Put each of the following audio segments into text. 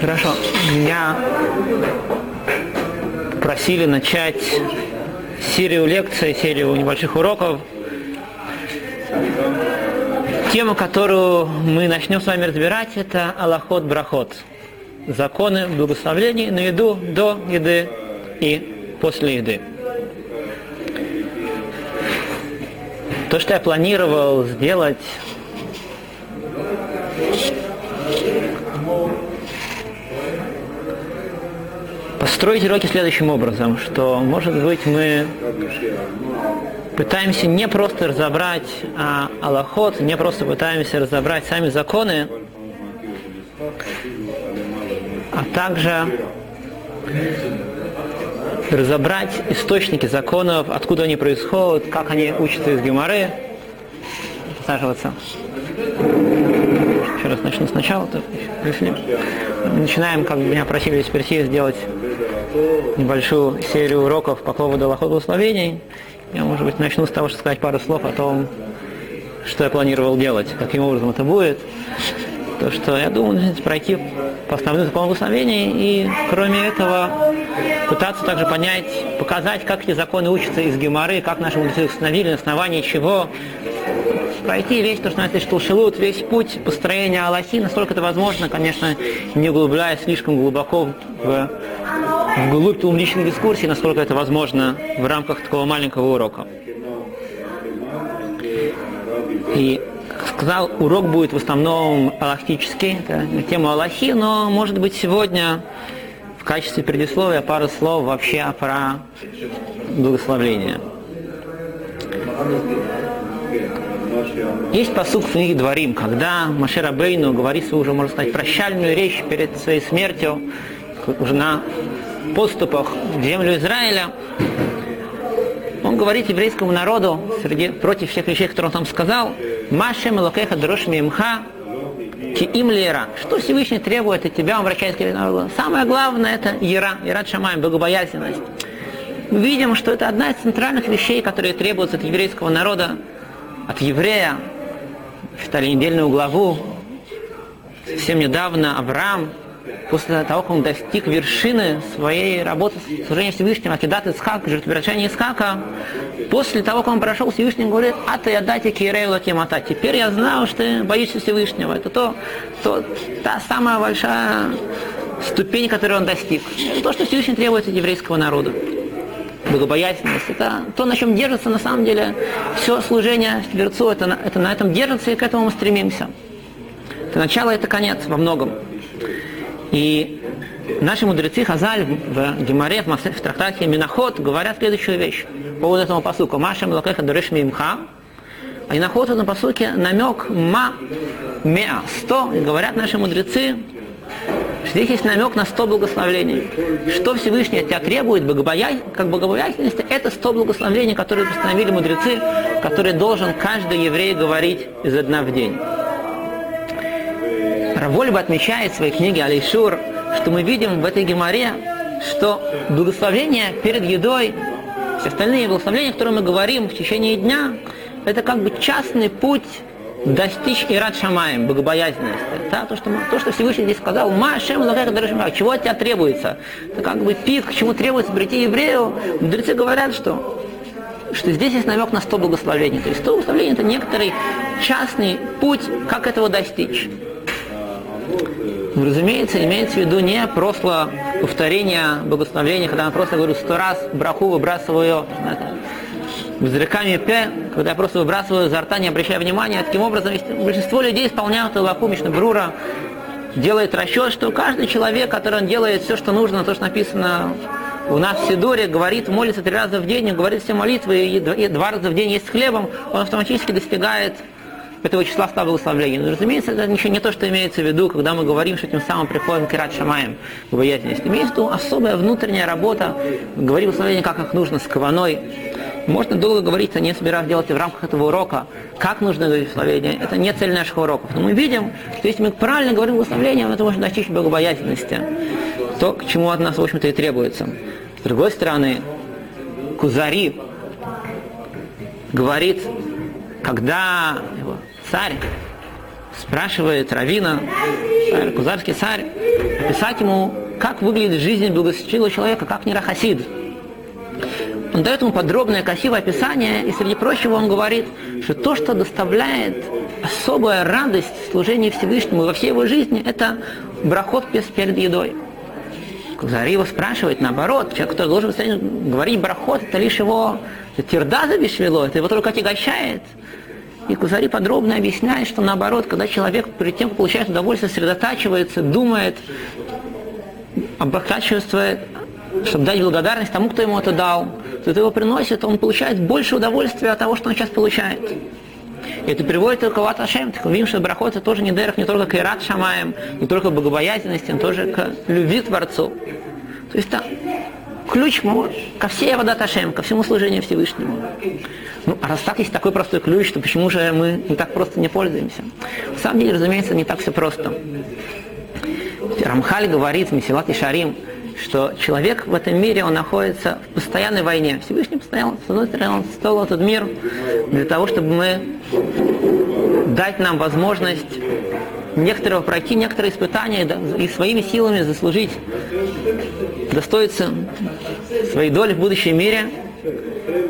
Хорошо. Меня просили начать серию лекций, серию небольших уроков. Тема, которую мы начнем с вами разбирать, это Аллахот Брахот. Законы благословений на еду до еды и после еды. То, что я планировал сделать построить уроки следующим образом, что, может быть, мы пытаемся не просто разобрать а, Аллахот, не просто пытаемся разобрать сами законы, а также разобрать источники законов, откуда они происходят, как они учатся из Геморы. Посаживаться. Еще раз начну сначала. Начинаем, как меня просили из сделать небольшую серию уроков по поводу Аллахот благословений. Я, может быть, начну с того, что сказать пару слов о том, что я планировал делать, каким образом это будет. То, что я думаю, нужно пройти по основным законам благословений и, кроме этого, пытаться также понять, показать, как эти законы учатся из Геморы, как наши мудрецы установили, на основании чего, пройти весь, то, что называется, Штулшилут, весь путь построения Аллахи, насколько это возможно, конечно, не углубляясь слишком глубоко в вглубь личной дискуссии, насколько это возможно в рамках такого маленького урока. И сказал, урок будет в основном аллахтический, это на тему Аллахи, но, может быть, сегодня в качестве предисловия пару слов вообще про благословление. Есть посук в книге Дворим, когда Машер Бейну говорит свою уже, можно сказать, прощальную речь перед своей смертью, уже на поступах в землю Израиля, он говорит еврейскому народу, среди, против всех вещей, которые он там сказал, «Машем локеха дрошми имха, ки им лера». Что Всевышний требует от тебя, он обращается к народу? Самое главное – это ера, ера шамай, богобоязненность. Мы видим, что это одна из центральных вещей, которые требуются от еврейского народа, от еврея. Читали недельную главу. Совсем недавно Авраам после того, как он достиг вершины своей работы служения Всевышнего, Акидат Исхак, жертвоприношения Исхака, после того, как он прошел Всевышний, говорит, а ты отдайте Кирейлу Кемата. Теперь я знал, что ты боишься Всевышнего. Это то, то, та самая большая ступень, которую он достиг. Это то, что Всевышний требует от еврейского народа. Богобоязненность. Это то, на чем держится на самом деле все служение Творцу. Это, это на этом держится, и к этому мы стремимся. Это начало, это конец во многом. И наши мудрецы Хазаль в Гемаре, в трактате Миноход говорят следующую вещь по поводу этого посука. Машем лакеха дуреш мимха. Они находят на посуке намек ма меа, сто. И говорят наши мудрецы, что здесь есть намек на сто благословений. Что Всевышний от тебя требует, богобоя... как богобоязненности, это сто благословений, которые постановили мудрецы, которые должен каждый еврей говорить изо дня в день. Равольба отмечает в своей книге Алишур, что мы видим в этой геморе, что благословение перед едой, все остальные благословения, которые мы говорим в течение дня, это как бы частный путь достичь Ират Шамаем, богобоязненности. Да, то, что, то, что Всевышний здесь сказал, Ма Шем чего от тебя требуется? Это как бы пик, к чему требуется прийти еврею. Мудрецы говорят, что что здесь есть намек на сто благословений. То есть сто благословений это некоторый частный путь, как этого достичь. Ну, разумеется, имеется в виду не просто повторение благословения, когда я просто говорю сто раз браху, выбрасываю взрыками п, когда я просто выбрасываю изо рта, не обращая внимания. Таким образом, большинство людей исполняют Аллаху Мишнабрура, делает расчет, что каждый человек, который он делает все, что нужно, то, что написано у нас в Сидоре, говорит, молится три раза в день, говорит все молитвы, и два раза в день есть с хлебом, он автоматически достигает этого числа ста благословений. Но, разумеется, это ничего не то, что имеется в виду, когда мы говорим, что тем самым приходим к Ират Шамаем, к обаятельности. Имеется в виду особая внутренняя работа, говорить благословение, как их нужно, с каваной. Можно долго говорить, а не собираюсь делать в рамках этого урока, как нужно говорить благословение. Это не цель наших уроков. Но мы видим, что если мы правильно говорим благословение, это можем достичь богобоязненности. То, к чему от нас, в общем-то, и требуется. С другой стороны, Кузари говорит, когда царь спрашивает Равина, Кузарский царь, описать ему, как выглядит жизнь благочестивого человека, как не рахасид. Он дает ему подробное, красивое описание, и среди прочего он говорит, что то, что доставляет особая радость в служении Всевышнему во всей его жизни, это брахот перед едой. Кузари его спрашивает, наоборот, человек, который должен говорить брахот, это лишь его тирдаза бешвело, это его только отягощает. И Кузари подробно объясняет, что наоборот, когда человек перед тем, как получает удовольствие, сосредотачивается, думает, оборачивается, чтобы дать благодарность тому, кто ему это дал, то это его приносит, он получает больше удовольствия от того, что он сейчас получает. И это приводит к Ашем. Так что брахот это тоже не дерах, не только к Ират Шамаем, не только к богобоязненности, но тоже к любви к Творцу. То есть это ключ ко всей Авадат ко всему служению Всевышнему. Ну, а раз так есть такой простой ключ, то почему же мы не так просто не пользуемся? На самом деле, разумеется, не так все просто. Рамхаль говорит в Месилат и Шарим, что человек в этом мире, он находится в постоянной войне. Всевышний постоянно, с одной стороны, он создал этот мир для того, чтобы мы дать нам возможность некоторого пройти некоторые испытания и своими силами заслужить, достоиться своей доли в будущем мире.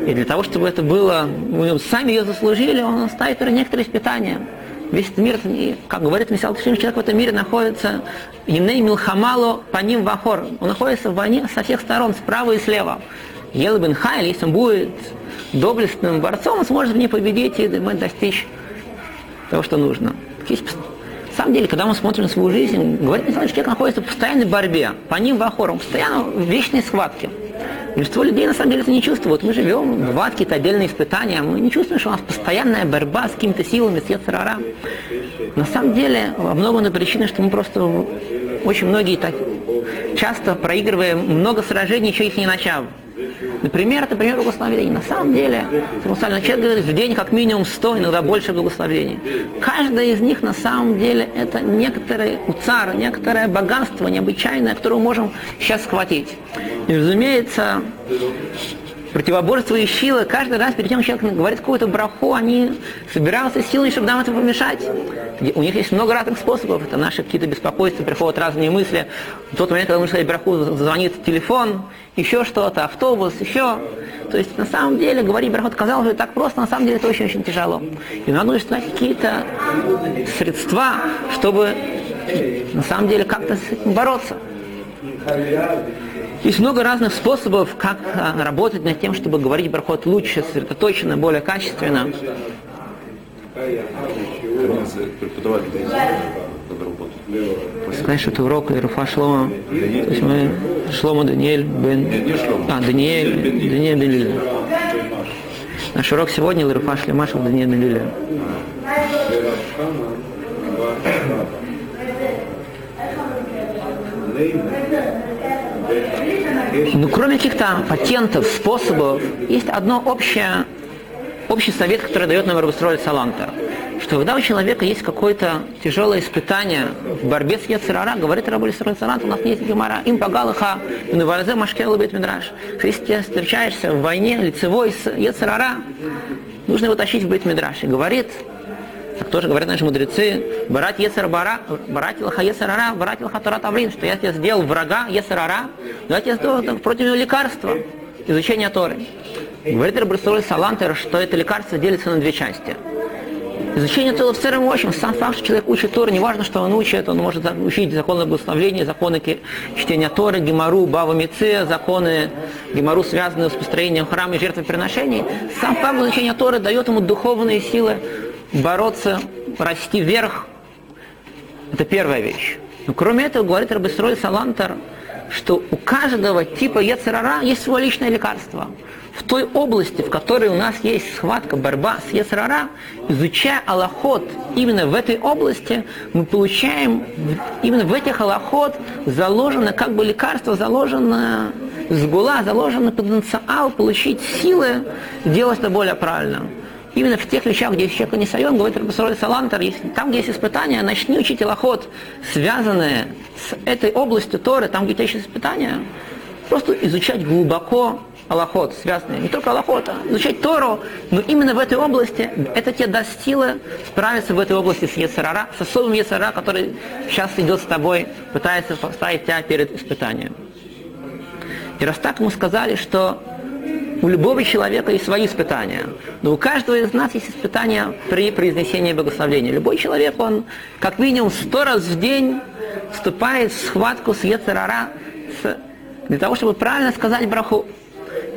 И для того, чтобы это было, мы сами ее заслужили, он ставит некоторые испытания весь мир, как говорит Мисал Тишим, человек в этом мире находится Иней Милхамало по ним вахор. Он находится в войне со всех сторон, справа и слева. Ел бен Хайль, если он будет доблестным борцом, он сможет в ней победить и достичь того, что нужно. Есть, на самом деле, когда мы смотрим на свою жизнь, говорит что человек находится в постоянной борьбе, по ним вахор, он постоянно в вечной схватке. Большинство людей на самом деле это не чувствуют. Мы живем, бывают какие-то отдельные испытания, мы не чувствуем, что у нас постоянная борьба с какими-то силами, с Ецарара. На самом деле, во многом на причине, что мы просто очень многие так часто проигрываем много сражений, еще их не начав. Например, это пример благословения. На самом деле, человек говорит, в день как минимум 100, иногда больше благословений. Каждое из них на самом деле это некоторый уцар, некоторое богатство необычайное, которое мы можем сейчас схватить. И, разумеется, противоборство и силы, каждый раз перед тем, человек говорит какую-то браху, они собираются силой, чтобы нам это помешать. У них есть много разных способов. Это наши какие-то беспокойства, приходят разные мысли. В тот момент, когда мы сказать браху, звонит телефон, еще что-то, автобус, еще. То есть, на самом деле, говорить брахот казалось бы так просто, на самом деле это очень-очень тяжело. И надо искать какие-то средства, чтобы на самом деле как-то с этим бороться. Есть много разных способов, как а, работать над тем, чтобы говорить брахот лучше, сосредоточенно, более качественно. Что это урок Ируфа Шлома. То есть мы Шлома Даниэль Бен... А, Даниэль, Даниэль Бен Лиля. Наш урок сегодня Ируфа Шлемашев Даниэль Бен Лиля. Ну, кроме каких-то патентов, способов, есть одно общее, общий совет, который дает нам Рабустроль Саланта, что когда у человека есть какое-то тяжелое испытание в борьбе с Яцерара, говорит Рабустроль Саланта, у нас есть гемора, им погалаха, на варзе машкел бет мидраш. Если ты встречаешься в войне лицевой с Яцерара, нужно его тащить в бет мидраш. И говорит тоже говорят наши мудрецы, барат есер бара, барат лаха есерара, барат лаха тора таврин, что я тебе сделал врага есерара, давайте я сделаю против него лекарство, изучение Торы. Говорит Рабрасуль Салантер, что это лекарство делится на две части. Изучение Торы в целом очень. Сам факт, что человек учит Торы, неважно, что он учит, он может учить законы благословления, законы чтения Торы, гемору, бава мице, законы гемору, связанные с построением храма и жертвоприношений. Сам факт изучения Торы дает ему духовные силы, бороться, расти вверх. Это первая вещь. Но кроме этого, говорит Рабисрой Салантер, что у каждого типа Ецерара есть свое личное лекарство. В той области, в которой у нас есть схватка, борьба с Ецерара, изучая Аллахот именно в этой области, мы получаем, именно в этих Аллахот заложено как бы лекарство, заложено сгула, заложено потенциал получить силы делать это более правильно именно в тех вещах, где человек не сайон, говорит Рабасурой Салантер, там, где есть испытания, начни учить лоход, связанные с этой областью Торы, там, где есть испытания, просто изучать глубоко, Аллахот, связанные, не только Аллахот, а изучать Тору, но именно в этой области, это тебе даст силы справиться в этой области с Ецарара, с особым Ецарара, который сейчас идет с тобой, пытается поставить тебя перед испытанием. И раз так мы сказали, что у любого человека есть свои испытания. Но у каждого из нас есть испытания при произнесении благословения. Любой человек, он как минимум сто раз в день вступает в схватку с Ецерара для того, чтобы правильно сказать браху.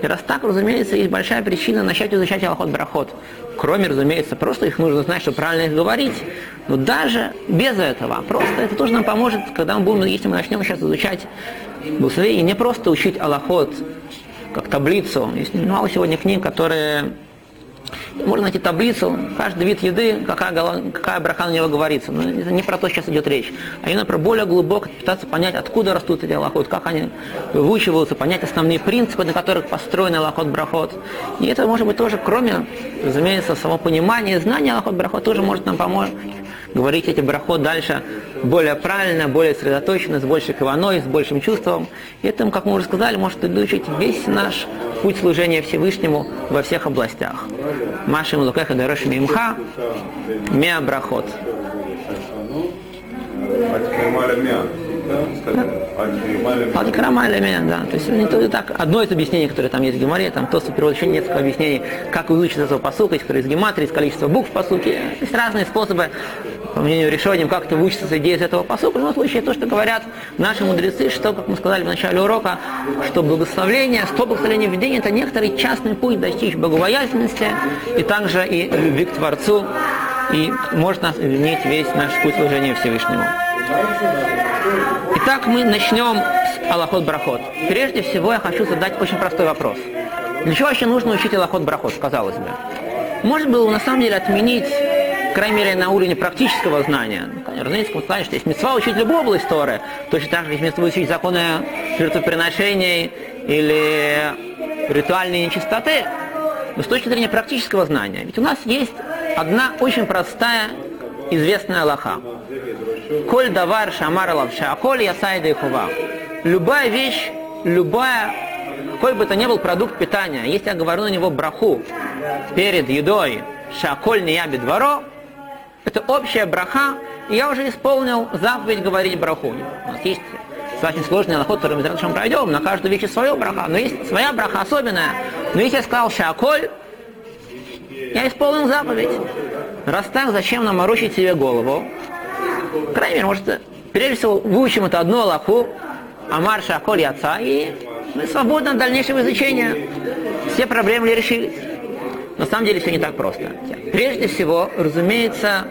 И раз так, разумеется, есть большая причина начать изучать Аллахот Брахот. Кроме, разумеется, просто их нужно знать, чтобы правильно их говорить. Но даже без этого, просто это тоже нам поможет, когда мы будем, если мы начнем сейчас изучать благословение, не просто учить Аллахот как таблицу. Есть мало сегодня книг, которые можно найти таблицу, каждый вид еды, какая, какая браха на него говорится. Но это не про то сейчас идет речь. А именно про более глубоко пытаться понять, откуда растут эти аллахот, как они выучиваются, понять основные принципы, на которых построен аллахот брахот. И это может быть тоже, кроме, разумеется, самого понимания, знания аллахот брахот, тоже может нам помочь говорить эти брахот дальше более правильно, более сосредоточенно, с большей каваной, с большим чувством. И этому, как мы уже сказали, может изучить весь наш путь служения Всевышнему во всех областях. Машим Лукеха Дарош Мимха, Меа Брахот. Аль-Крама элемент, да. То есть не то, так, одно из объяснений, которое там есть в Геморе, там то, перевод еще несколько объяснений, как выучить этого посука, есть, из гематрии, из количества букв в посуке. Есть разные способы, по мнению решением, как это выучится с идеей из этого посука. В любом случае, то, что говорят наши мудрецы, что, как мы сказали в начале урока, что благословление, сто благословений в день – это некоторый частный путь достичь богобоязненности и также и любви к Творцу, и может нас весь наш путь служения Всевышнему. Итак, мы начнем с Аллахот Брахот. Прежде всего, я хочу задать очень простой вопрос. Для чего вообще нужно учить Аллахот Брахот, казалось бы? Можно было на самом деле отменить, крайней мере, на уровне практического знания. Ну, разумеется, мы сказали, что есть мецва учить любую область Торы, точно так же есть мецва учить законы жертвоприношений или ритуальные нечистоты. Но с точки зрения практического знания, ведь у нас есть одна очень простая известная Аллаха. Коль давар шамар лавша, коль ясайда и хува. Любая вещь, любая, какой бы то ни был продукт питания, если я говорю на него браху перед едой, шаколь не я бедворо, это общая браха, и я уже исполнил заповедь говорить браху. У нас есть достаточно сложный аллахот, который мы с пройдем, на каждую вещь свою браха, но есть своя браха особенная. Но если я сказал шаколь, я исполнил заповедь. Раз так, зачем нам морочить себе голову? Крайне мере, может, прежде всего, выучим это одну Аллаху, Амар Шаколь Отца, и мы свободны от дальнейшего изучения. Все проблемы решились. На самом деле все не так просто. Прежде всего, разумеется,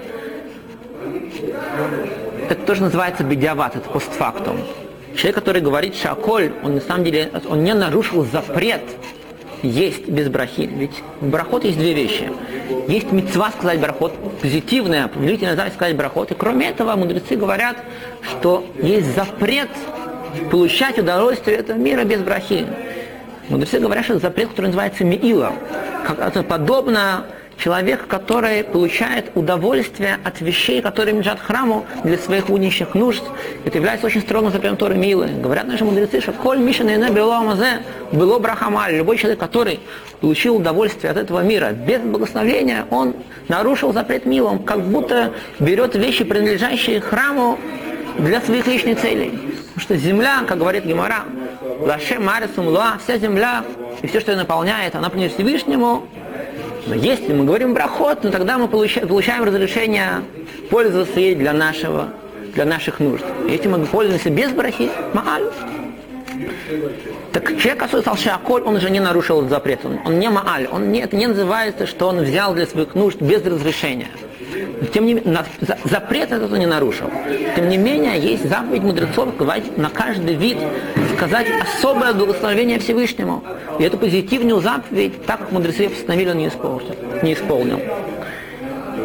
это тоже называется бедиават, это постфактум. Человек, который говорит шаколь, он на самом деле, он не нарушил запрет есть без брахи. Ведь брахот есть две вещи. Есть мецва сказать брахот, позитивная, повелительная заповедь сказать брахот. И кроме этого мудрецы говорят, что есть запрет получать удовольствие этого мира без брахи. Мудрецы говорят, что это запрет, который называется миила. Как это подобно человек, который получает удовольствие от вещей, которые лежат храму для своих будничных нужд. Это является очень строгим запретом Торы Милы. Говорят наши мудрецы, что коль мишен и было амазе, было брахамаль. Любой человек, который получил удовольствие от этого мира без благословения, он нарушил запрет Милы. Он как будто берет вещи, принадлежащие храму, для своих личных целей. Потому что земля, как говорит Гемора, Лаше Марисум Луа, вся земля и все, что ее наполняет, она принадлежит Всевышнему, но если мы говорим брахот, то тогда мы получаем, разрешение пользоваться ей для нашего, для наших нужд. Если мы пользуемся без брахи, мааль. Так человек, который стал он уже не нарушил этот запрет. Он, он не мааль. Он не, это не называется, что он взял для своих нужд без разрешения. Тем не менее, запрет этот он не нарушил. Тем не менее, есть заповедь мудрецов говорить на каждый вид, сказать особое благословение Всевышнему. И эту позитивную заповедь, так как мудрецы постановили, он не исполнил. Не исполнил.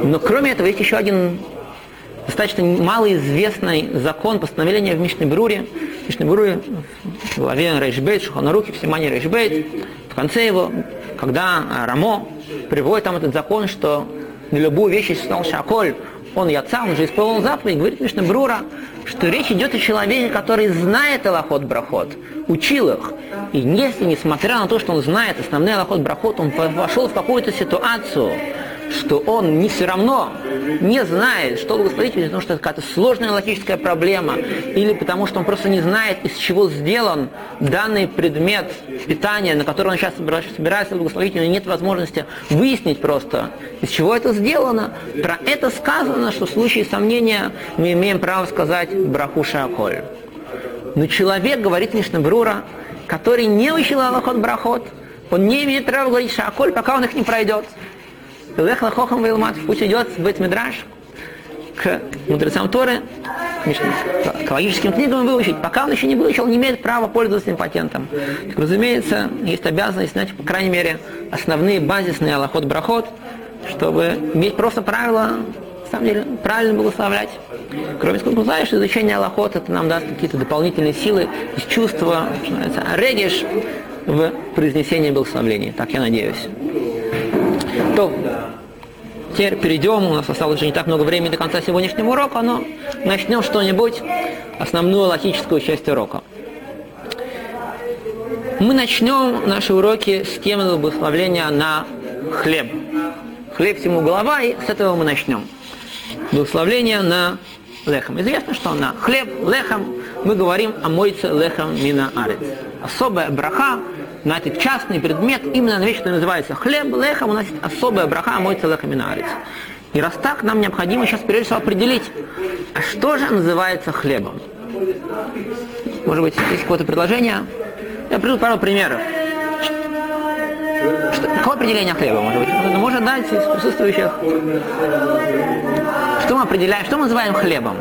Но кроме этого, есть еще один достаточно малоизвестный закон постановления в Мишнебруре. В Мишне Бруре в главе ריש בית, Шулхан Арухе, в Симане ריש בית, в конце его, когда Рамо приводит там этот закон, что на любую вещь, сказал שהכל, он יצא, он же исполнил заповедь, говорит Мишна Брура, что речь идет о человеке, который знает הלכות ברכות, учил их. И если, несмотря на то, что он знает основной הלכות ברכות, он вошел в какую-то ситуацию, что он не все равно не знает, что благословить, потому что это какая-то сложная логическая проблема, или потому что он просто не знает, из чего сделан данный предмет питания, на который он сейчас собирается благословить, у него нет возможности выяснить просто, из чего это сделано. Про это сказано, что в случае сомнения мы имеем право сказать брахуша аколь. Но человек, говорит Мишнабрура, который не учил Аллахот брахот, он не имеет права говорить шаколь, пока он их не пройдет. Лех лахохам вейлмат, пусть идет в Бет-Мидраш к мудрецам Торы, к, логическим книгам выучить. Пока он еще не выучил, не имеет права пользоваться этим патентом. Так, разумеется, есть обязанность знать, по крайней мере, основные базисные аллахот брахот, чтобы иметь просто правила, на самом деле, правильно благословлять. Кроме того, знаешь, изучение Аллахот это нам даст какие-то дополнительные силы, чувства, региш в произнесении благословения. Так я надеюсь. То, теперь перейдем, у нас осталось уже не так много времени до конца сегодняшнего урока, но начнем что-нибудь, основную логическую часть урока. Мы начнем наши уроки с темы благословления на хлеб. Хлеб всему голова, и с этого мы начнем. Благословление на лехом. Известно, что на хлеб, лехом, мы говорим о мойце лехом мина арец. Особая браха на этот частный предмет, именно вещь, которая называется хлеб, лехом, у нас есть особая браха о мойце лехом мина арец. И раз так, нам необходимо сейчас прежде всего определить, а что же называется хлебом. Может быть, есть какое-то предложение? Я приведу пару примеров. Что, какое определение хлеба, может быть? Может дать из присутствующих? Что мы определяем, что мы называем хлебом?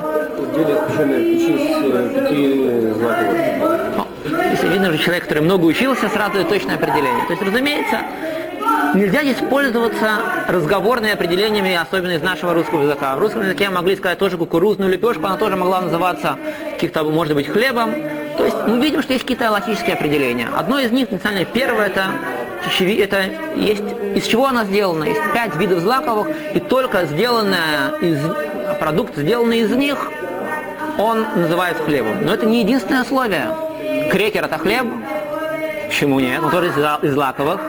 Если видно, что человек, который много учился, сразу дает точное определение. То есть, разумеется, нельзя здесь пользоваться разговорными определениями, особенно из нашего русского языка. В русском языке могли сказать тоже кукурузную лепешку, она тоже могла называться каких-то, может быть, хлебом. То есть мы видим, что есть какие-то логические определения. Одно из них, национально первое, это это есть, из чего она сделана? Есть пять видов злаковых, и только сделанная из, продукт, сделанный из них, он называется хлебом. Но это не единственное условие. Крекер это хлеб. Почему нет? Он тоже из, злаковых.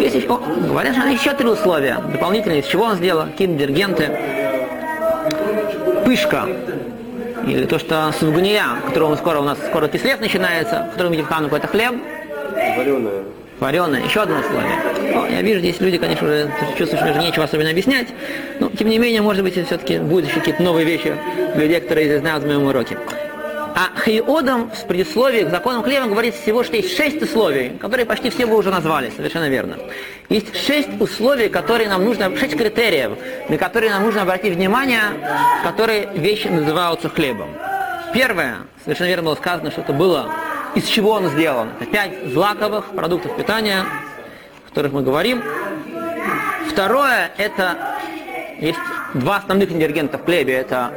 Есть еще, говорят, что еще три условия дополнительные. Из чего он сделан? Какие ингредиенты? Пышка или то, что сугуния, которого скоро у нас скоро кислев начинается, который мы едим в Хануку, это хлеб. Вареное. Вареное. Еще одно условие. Ну, я вижу, здесь люди, конечно, уже чувствуют, что уже нечего особенно объяснять, но тем не менее, может быть, все-таки будут еще какие-то новые вещи для людей, которые знают в моем уроке. А Хейодом в предисловии к законам хлеба говорит всего, что есть шесть условий, которые почти все вы уже назвали, совершенно верно. Есть шесть условий, которые нам нужно, шесть критериев, на которые нам нужно обратить внимание, которые вещи называются хлебом. Первое, совершенно верно было сказано, что это было, из чего он сделан. Это пять злаковых продуктов питания, о которых мы говорим. Второе, это есть два основных ингредиента в хлебе, это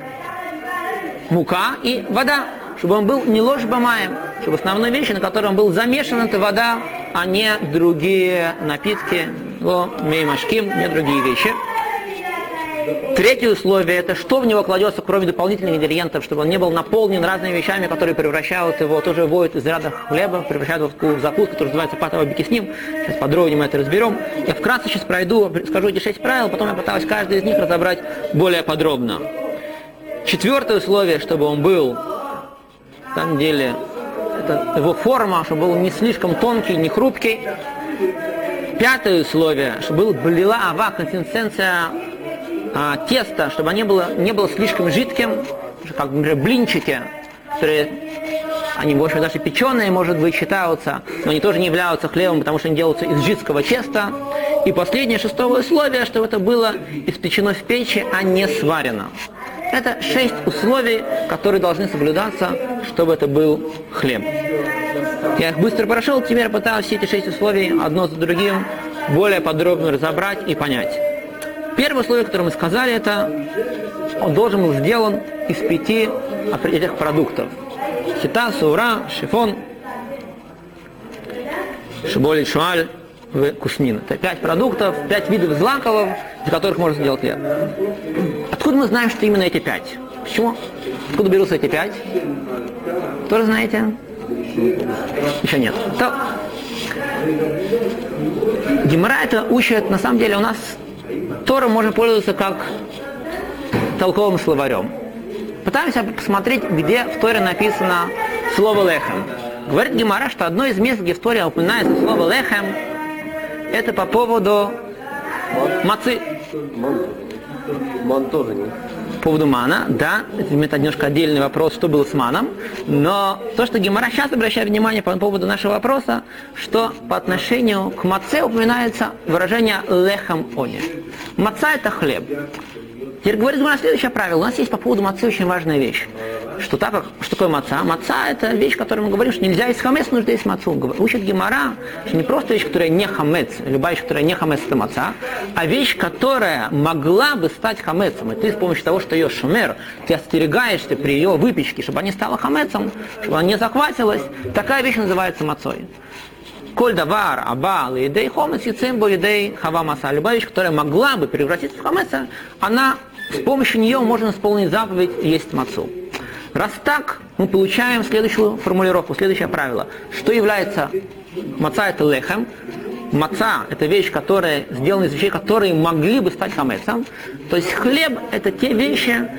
мука и вода чтобы он был не ложь бамаем, чтобы основной вещи, на которой он был замешан, это вода, а не другие напитки, ло, меймашким, не другие вещи. Третье условие – это что в него кладется, кроме дополнительных ингредиентов, чтобы он не был наполнен разными вещами, которые превращают его, тоже вводят из ряда хлеба, превращают его в закуску, который называется патова бикисним. Сейчас подробнее мы это разберем. Я вкратце сейчас пройду, скажу эти шесть правил, потом я пытаюсь каждый из них разобрать более подробно. Четвертое условие, чтобы он был на самом деле, это его форма, чтобы был не слишком тонкий, не хрупкий. Пятое условие, чтобы был блила ава, консистенция а, теста, чтобы они было, не было слишком жидким, как, например, блинчики, которые они, больше даже печеные, может быть, считаются, но они тоже не являются хлебом, потому что они делаются из жидкого теста. И последнее, шестое условие, чтобы это было испечено в печи, а не сварено. Это шесть условий, которые должны соблюдаться, чтобы это был хлеб. Я их быстро прошел, теперь пытаюсь все эти шесть условий одно за другим более подробно разобрать и понять. Первое условие, которое мы сказали, это он должен был сделан из пяти этих продуктов. Хита, сура, шифон, шиболит, шуаль в кусмин. Это пять продуктов, пять видов злаковых, из которых можно сделать хлеб. Откуда мы знаем, что именно эти пять? Почему? Откуда берутся эти пять? Тоже знаете? Еще нет. То... Гемора это учит, на самом деле у нас Тора можно пользоваться как толковым словарем. Пытаемся посмотреть, где в Торе написано слово лехем. Говорит Гемора, что одно из мест, где в Торе упоминается слово лехем, это по поводу мацы. Ман тоже нет. По поводу мана, да, это немножко отдельный вопрос, что было с маном, но то, что Гемора сейчас обращает внимание по поводу нашего вопроса, что по отношению к маце упоминается выражение лехам они. Маца это хлеб. Теперь говорит Гимара следующее правило. У нас есть по поводу мацы очень важная вещь. Что, так что такое маца? Маца – это вещь, которую мы говорим, что нельзя есть хамец, нужно есть мацу. Учит Гимара, что не просто вещь, которая не хамец, любая вещь, которая не хамец – это маца, а вещь, которая могла бы стать хамецом. И ты с помощью того, что ее шумер, ты остерегаешься при ее выпечке, чтобы она не стала хамецом, чтобы она не захватилась. Такая вещь называется мацой. Коль давар, аба, лидей хомец, яцембо, лидей хава маса. Любая вещь, которая могла бы превратиться в хамеца, она с помощью нее можно исполнить заповедь есть мацу. Раз так, мы получаем следующую формулировку, следующее правило. Что является маца это лехем, маца – это вещь, которая сделана из вещей, которые могли бы стать хамецом. То есть хлеб – это те вещи,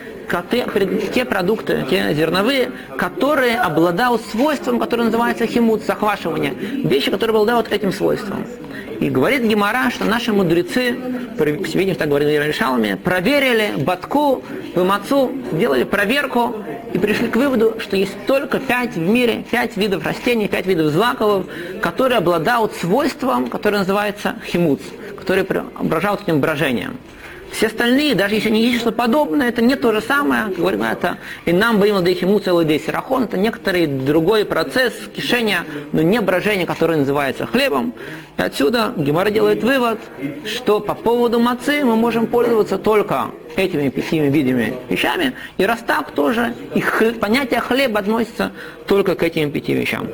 те продукты, те зерновые, которые обладают свойством, которое называется химут, захвашивание. Вещи, которые обладают этим свойством. И говорит Гемора, что наши мудрецы, видим, так говорили Решалами, проверили Батку, Вымацу, сделали проверку и пришли к выводу, что есть только пять в мире, пять видов растений, пять видов злаковых, которые обладают свойством, которое называется химуц, которые ображают этим брожением. Все остальные, даже если они есть что подобное, это не то же самое, говорим, это и нам боим дейхиму целый дей сирахон, это некоторый другой процесс кишения, но не брожение, которое называется хлебом. И отсюда Гемора делает вывод, что по поводу мацы мы можем пользоваться только этими пяти видами вещами, и раз так тоже, и понятие хлеба относится только к этим пяти вещам.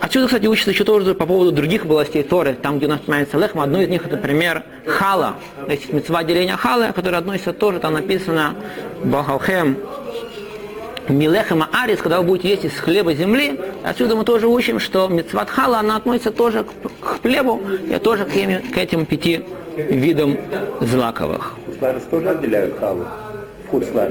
Отсюда, кстати, учится еще тоже по поводу других областей Торы, там, где у нас упоминается лехма. Одно из них, это пример хала. То есть мецва деления хала, которое относится тоже, там написано Бахалхем Милехема Арис, когда вы будете есть из хлеба земли, отсюда мы тоже учим, что мецват хала, она относится тоже к хлебу и тоже к, к этим пяти видам злаковых. тоже отделяют халу?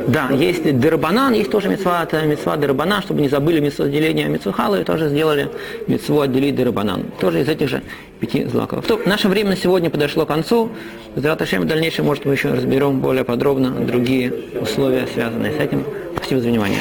Да, есть дербанан, есть тоже мецва, это мецва дербанан, чтобы не забыли мецву отделения мецвухалы, тоже сделали мецву отделить дербанан. Тоже из этих же пяти злаков. То, наше время на сегодня подошло к концу. С в дальнейшем, может, мы еще разберем более подробно другие условия, связанные с этим. Спасибо за внимание.